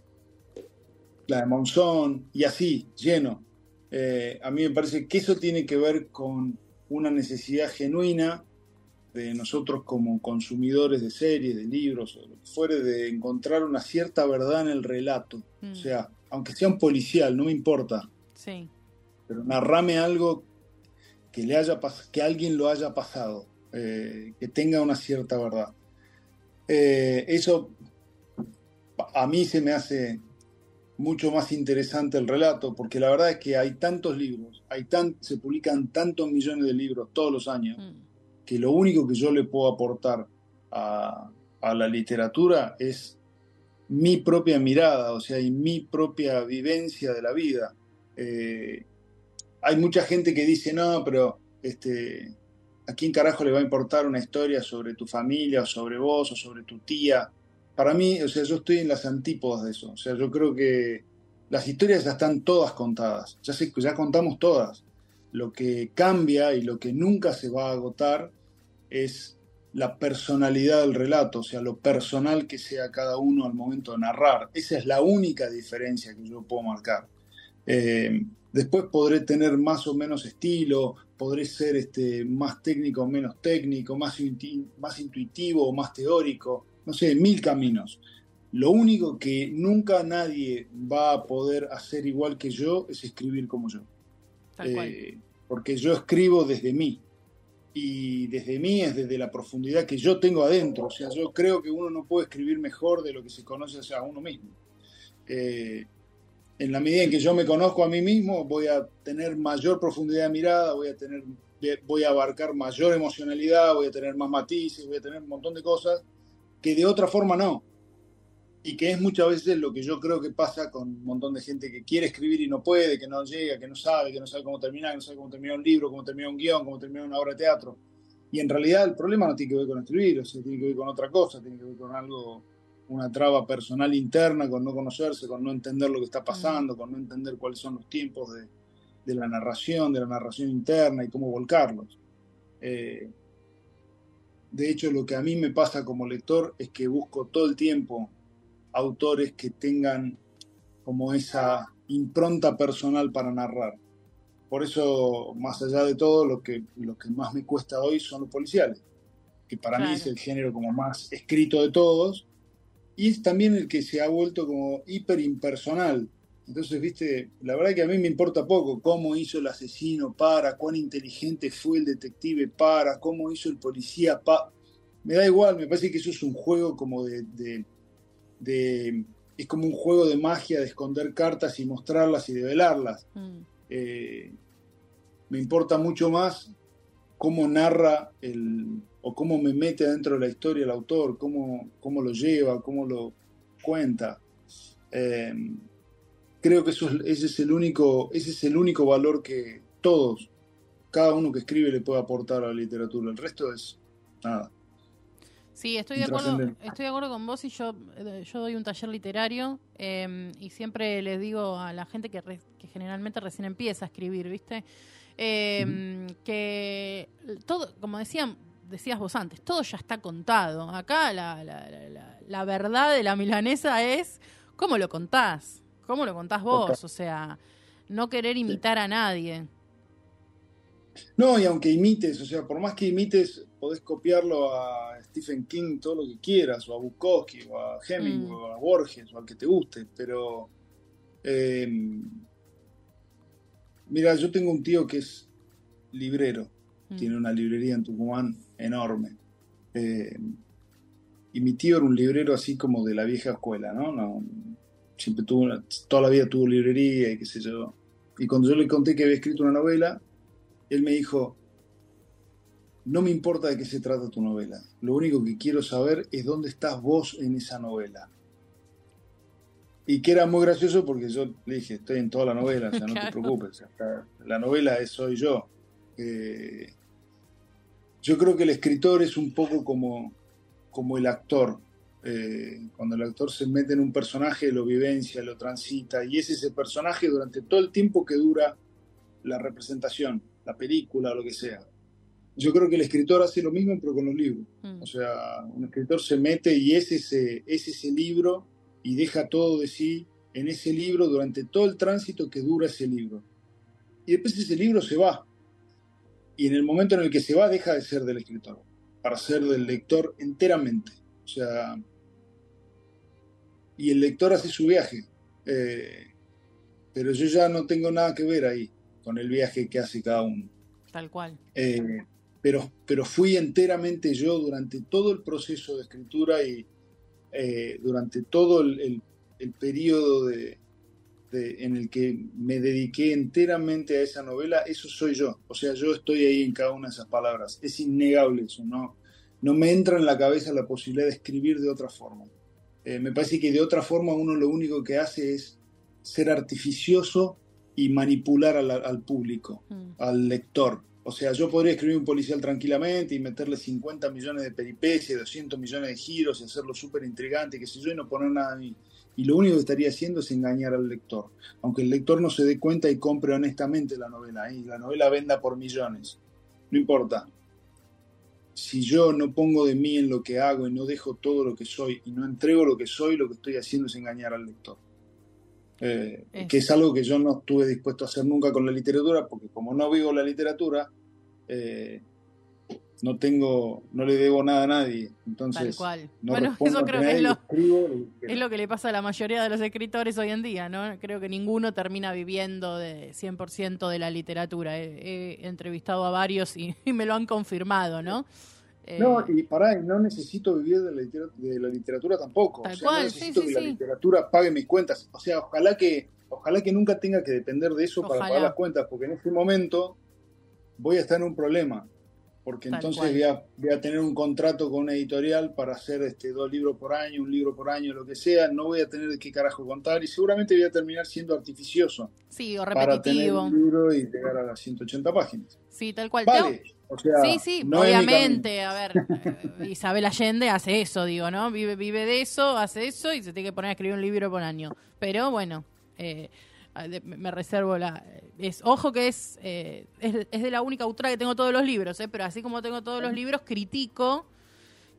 G: La de Monzón, y así, lleno. Eh, a mí me parece que eso tiene que ver con una necesidad genuina de nosotros como consumidores de series, de libros, o lo que fuere, de encontrar una cierta verdad en el relato. O mm. sea, aunque sea un policial, no me importa.
D: Sí.
G: Pero narrame algo que, le haya que alguien lo haya pasado, eh, que tenga una cierta verdad. Eh, eso a mí se me hace mucho más interesante el relato, porque la verdad es que hay tantos libros, hay tan, se publican tantos millones de libros todos los años. Mm que lo único que yo le puedo aportar a, la literatura es mi propia mirada, o sea, y mi propia vivencia de la vida. Eh, hay mucha gente que dice, no, pero este, ¿a quién carajo le va a importar una historia sobre tu familia, o sobre vos, o sobre tu tía? Para mí, o sea, yo estoy en las antípodas de eso. O sea, yo creo que las historias ya están todas contadas, ya, sé, ya contamos todas. Lo que cambia y lo que nunca se va a agotar es la personalidad del relato, o sea, lo personal que sea cada uno al momento de narrar. Esa es la única diferencia que yo puedo marcar. Eh, después podré tener más o menos estilo, podré ser este, más técnico o menos técnico, más, más intuitivo o más teórico, no sé, mil caminos. Lo único que nunca nadie va a poder hacer igual que yo es escribir como yo. Eh, porque yo escribo desde mí y desde mí es desde la profundidad que yo tengo adentro. O sea, yo creo que uno no puede escribir mejor de lo que se conoce a uno mismo. Eh, en la medida en que yo me conozco a mí mismo, voy a tener mayor profundidad de mirada, voy a tener voy a abarcar mayor emocionalidad, voy a tener más matices, voy a tener un montón de cosas que de otra forma no. Y que es muchas veces lo que yo creo que pasa con un montón de gente que quiere escribir y no puede, que no llega, que no sabe, que no sabe cómo terminar, que no sabe cómo terminar un libro, cómo terminar un guion, cómo terminar una obra de teatro. Y en realidad el problema no tiene que ver con escribir, o sea, tiene que ver con otra cosa, tiene que ver con algo, una traba personal interna, con no conocerse, con no entender lo que está pasando, con no entender cuáles son los tiempos de, de la narración, de la narración interna y cómo volcarlos. Eh, de hecho, lo que a mí me pasa como lector es que busco todo el tiempo autores que tengan como esa impronta personal para narrar. Por eso, más allá de todo, lo que, lo que más me cuesta hoy son los policiales, que para mí es el género como más escrito de todos, y es también el que se ha vuelto como hiper impersonal. Entonces, viste, la verdad que a mí me importa poco cómo hizo el asesino para, cuán inteligente fue el detective para, cómo hizo el policía para. Me da igual, me parece que eso es un juego como de es como un juego de magia de esconder cartas y mostrarlas y develarlas. Mm. Eh, me importa mucho más cómo narra el, o cómo me mete dentro de la historia el autor, cómo, cómo lo lleva, cómo lo cuenta. Eh, creo que eso ese, es el único, ese es el único valor que todos, cada uno que escribe le puede aportar a la literatura. El resto es nada.
D: Sí, estoy de acuerdo, estoy de acuerdo con vos y yo, eh, yo doy un taller literario em, y siempre les digo a la gente que, que generalmente recién empieza a escribir, ¿viste? Em, que todo, como decían, decías vos antes, todo ya está contado. Acá la, la, la, verdad de la milanesa es cómo lo contás, cómo lo contás vos, o sea, no querer imitar a nadie.
G: No, y aunque imites, o sea, por más que imites, podés copiarlo a Stephen King todo lo que quieras, o a Bukowski, o a Hemingway, mm. o a Borges, o al que te guste, pero... Eh, mira, yo tengo un tío que es librero, mm. tiene una librería en Tucumán enorme. Eh, y mi tío era un librero así como de la vieja escuela, ¿no? no siempre tuvo, toda la vida tuvo librería y qué sé yo. Y cuando yo le conté que había escrito una novela, él me dijo, no me importa de qué se trata tu novela, lo único que quiero saber es dónde estás vos en esa novela. Y que era muy gracioso porque yo le dije, estoy en toda la novela, o sea, no te preocupes, la novela es soy yo. Eh, yo creo que el escritor es un poco como, como el actor. Eh, cuando el actor se mete en un personaje, lo vivencia, lo transita, y es ese personaje durante todo el tiempo que dura la representación la película o lo que sea. Yo creo que el escritor hace lo mismo, pero con los libros. Mm. O sea, un escritor se mete y es ese, es ese libro y deja todo de sí en ese libro durante todo el tránsito que dura ese libro. Y después ese libro se va. Y en el momento en el que se va, deja de ser del escritor, para ser del lector enteramente. O sea, y el lector hace su viaje. Eh, pero yo ya no tengo nada que ver ahí con el viaje que hace cada uno.
D: Tal cual.
G: Eh, pero, pero fui enteramente yo durante todo el proceso de escritura y eh, durante todo el, periodo de, en el que me dediqué enteramente a esa novela, eso soy yo. O sea, yo estoy ahí en cada una de esas palabras. Es innegable eso, no, no me entra en la cabeza la posibilidad de escribir de otra forma. Eh, me parece que de otra forma uno lo único que hace es ser artificioso y manipular al, público, mm. al lector. O sea, yo podría escribir un policial tranquilamente y meterle 50 millones de peripecias, 200 millones de giros y hacerlo súper intrigante, que sé yo, y no poner nada a mí. Y lo único que estaría haciendo es engañar al lector. Aunque el lector no se dé cuenta y compre honestamente la novela, y la novela venda por millones. No importa. Si yo no pongo de mí en lo que hago y no dejo todo lo que soy y no entrego lo que soy, lo que estoy haciendo es engañar al lector. Eh, que es algo que yo no estuve dispuesto a hacer nunca con la literatura, porque como no vivo la literatura, eh, no tengo, no le debo nada a nadie. Entonces,
D: cual. bueno, eso creo que es lo, es lo que le pasa a la mayoría de los escritores hoy en día, ¿no? Creo que ninguno termina viviendo de 100% de la literatura. He, entrevistado a varios y, y, me lo han confirmado, ¿no?
G: no, eh, y pará, no necesito vivir de la, literatura, tampoco. Tal cual, no necesito que la literatura pague mis cuentas. O sea, ojalá que, ojalá que nunca tenga que depender de eso para pagar las cuentas, porque en este momento voy a estar en un problema. porque
D: Tal
G: entonces voy a, voy a tener un contrato con una editorial para hacer este, dos libros por año, un libro por año, lo que sea, no voy a tener de qué carajo contar y seguramente voy a terminar siendo artificioso
D: Sí, o
G: para tener
D: repetitivo.
G: un libro y llegar a las 180 páginas.
D: Sí, tal cual.
G: Vale, o sea,
D: Sí, sí,
G: no
D: obviamente. A ver, eh, Isabel Allende hace eso, digo, ¿no? Vive, vive de eso, hace eso y se tiene que poner a escribir un libro por año. Pero bueno, eh, me reservo la. Es, ojo que es, eh, es, es de la única autora que tengo todos los libros, ¿eh? Pero así como tengo todos los libros, critico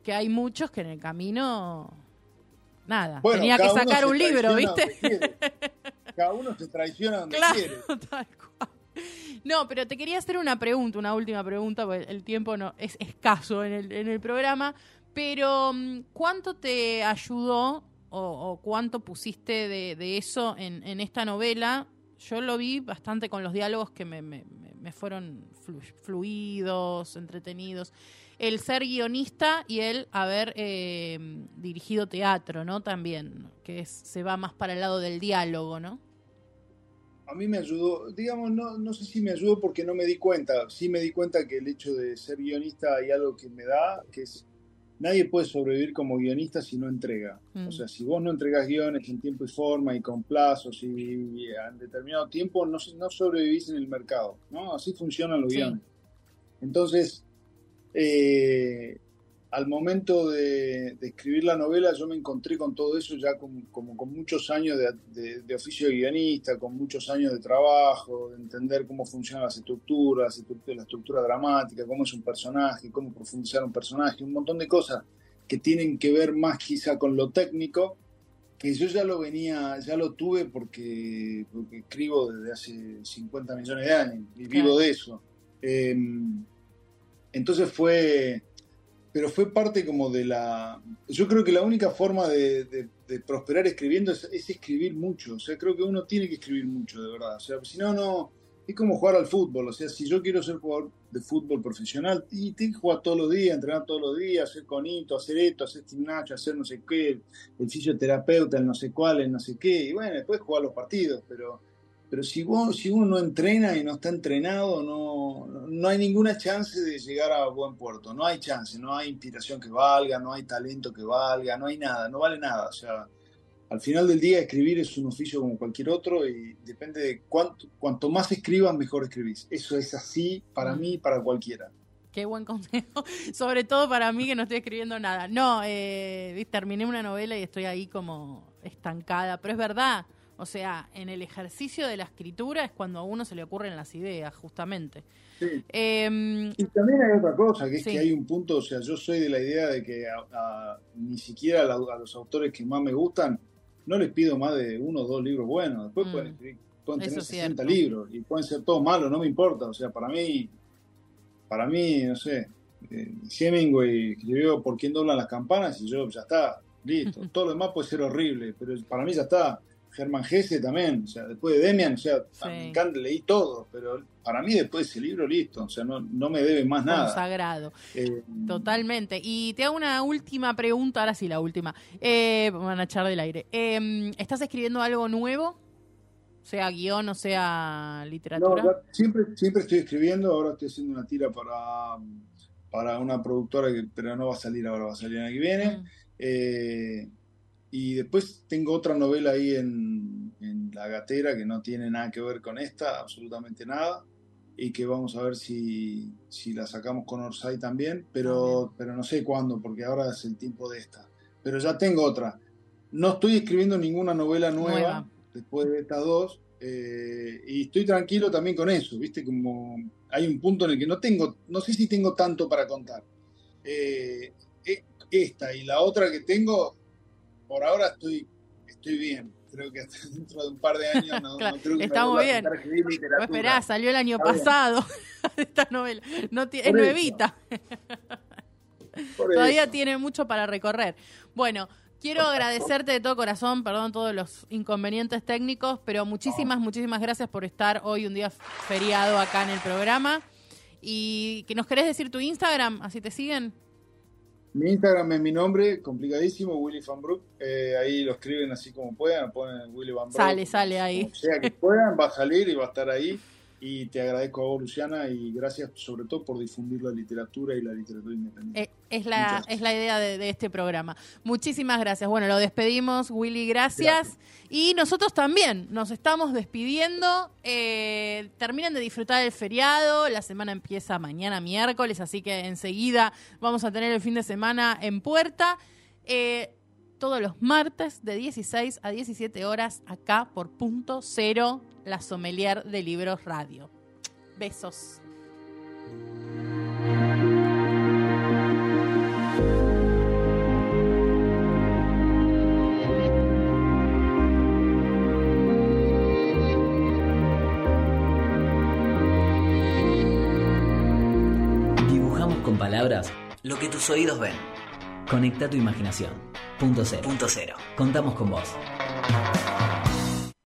D: que hay muchos que en el camino. Nada,
G: Bueno,
D: tenía que sacar un libro, ¿viste?
G: Cada uno se traiciona donde
D: Claro,
G: quiere.
D: tal cual. No, pero te quería hacer una pregunta, una última pregunta, porque el tiempo no es escaso en el, en el programa. Pero, mm, ¿cuánto te ayudó o, cuánto pusiste de, eso en, esta novela? Yo lo vi bastante con los diálogos que me, fueron flu- fluidos, entretenidos. El ser guionista y el haber eh, dirigido teatro, ¿no? También, que se va más para el lado del diálogo, ¿no?
G: A mí me ayudó, digamos, no, no sé si me ayudó porque no me di cuenta. Sí me di cuenta que el hecho de ser guionista hay algo que me da, que es, nadie puede sobrevivir como guionista si no entrega.
D: Mm.
G: O sea, si vos no entregás guiones en tiempo y forma y con plazos y, y en determinado tiempo, no, no sobrevivís en el mercado, ¿no? Así funcionan los
D: Sí.
G: guiones. Entonces, eh, al momento de, de escribir la novela, yo me encontré con todo eso ya como, como con muchos años de, de- de oficio de guionista, con muchos años de trabajo, de entender cómo funcionan las estructuras, estructura- la estructura dramática, cómo es un personaje, cómo profundizar un personaje, un montón de cosas que tienen que ver más quizá con lo técnico, que yo ya lo venía, ya lo tuve porque, porque escribo desde hace 50 millones de años y vivo de eso. Eh, entonces fue, pero fue parte como de la... Yo creo que la única forma de, de- prosperar escribiendo es, es escribir mucho. O sea, creo que uno tiene que escribir mucho, de verdad. O sea, si no, no... Es como jugar al fútbol. O sea, si yo quiero ser jugador de fútbol profesional, y tengo que jugar todos los días, entrenar todos los días, hacer conito, hacer esto, hacer gimnasio, hacer no sé qué, el fisioterapeuta, el no sé cuál, el no sé qué. Y bueno, después jugar los partidos, pero... Pero si, vos, si uno no entrena y no está entrenado, no, no hay ninguna chance de llegar a buen puerto. No hay chance, no hay inspiración que valga, no hay talento que valga, no hay nada, no vale nada. O sea, al final del día escribir es un oficio como cualquier otro y depende de cuánto, cuanto más escribas, mejor escribís. Eso es así para mí y para cualquiera.
D: Qué buen consejo, sobre todo para mí que no estoy escribiendo nada. No, eh, terminé una novela y estoy ahí como estancada, pero es verdad. O sea, en el ejercicio de la escritura es cuando a uno se le ocurren las ideas, justamente.
G: Sí.
D: Eh,
G: Y también hay otra cosa, que es que hay un punto, o sea, yo soy de la idea de que a- a- ni siquiera a, los autores que más me gustan, no les pido más de uno o dos libros buenos. Después
D: Mm.
G: pueden, escribir- pueden tener
D: es
G: 60
D: cierto.
G: libros y pueden ser todos malos, no me importa. O sea, para mí, para mí, no sé, eh, Hemingway escribió por quién doblan las campanas y yo ya está, listo. Todo lo demás puede ser horrible, pero para mí ya está. Germán Gese también, o sea, después de Demian, o sea,
D: Sí.
G: me encanta, leí todo, pero para mí después de ese libro, listo, o sea, no, no me debe más nada.
D: consagrado.
G: Eh,
D: Totalmente. Y te hago una última pregunta, ahora sí la última. Eh, van a echar del aire. Eh, ¿Estás escribiendo algo nuevo? Sea guion o sea
G: no,
D: literatura.
G: ya- siempre, siempre estoy escribiendo, ahora estoy haciendo una tira para, para una productora, que, pero no va a salir ahora, va a salir el año que viene.
D: Mm.
G: Eh, y después tengo otra novela ahí en, en La Gatera que no tiene nada que ver con esta, absolutamente nada. Y que vamos a ver si, si la sacamos con Orsay también, pero, pero no sé cuándo, porque ahora es el tiempo de esta. Pero ya tengo otra. No estoy escribiendo ninguna novela nueva,
D: Nueva.
G: después de estas dos. eh, y estoy tranquilo también con eso, ¿viste? Como hay un punto en el que no tengo, no sé si tengo tanto para contar. Eh, e- esta y la otra que tengo, por ahora estoy, estoy bien. Creo que hasta dentro de un par de años no,
D: Claro,
G: no creo que me
D: estamos
G: a
D: bien.
G: a escribir
D: No, esperá, salió el año
G: Está
D: pasado esta novela. No es nuevita. Todavía
G: eso.
D: tiene mucho para recorrer. Bueno, quiero agradecerte de todo corazón, perdón todos los inconvenientes técnicos, pero muchísimas, muchísimas gracias por estar hoy un día feriado acá en el programa. Y que nos querés decir tu Instagram, así te siguen.
G: Mi Instagram es mi nombre, complicadísimo, Willy Van Broek. Eh, ahí lo escriben así como puedan, ponen Willy Van Broek.
D: Sale, sale ahí.
G: Sea que puedan, va a salir y va a estar ahí.
H: Y te agradezco a vos, Luciana, y gracias sobre todo por difundir la literatura y la literatura independiente.
D: Eh, es, la, es la idea de, este programa. Muchísimas gracias. Bueno, lo despedimos, Willy, gracias. Y nosotros también nos estamos despidiendo. Eh, terminen de disfrutar el feriado. La semana empieza mañana miércoles, así que enseguida vamos a tener el fin de semana en puerta. Eh, todos los martes de 16 a 17 horas acá por punto cero, la sommelier de libros radio. Besos.
A: Dibujamos con palabras lo que tus oídos ven. Conecta tu imaginación. Punto cero. Punto cero. Contamos con vos.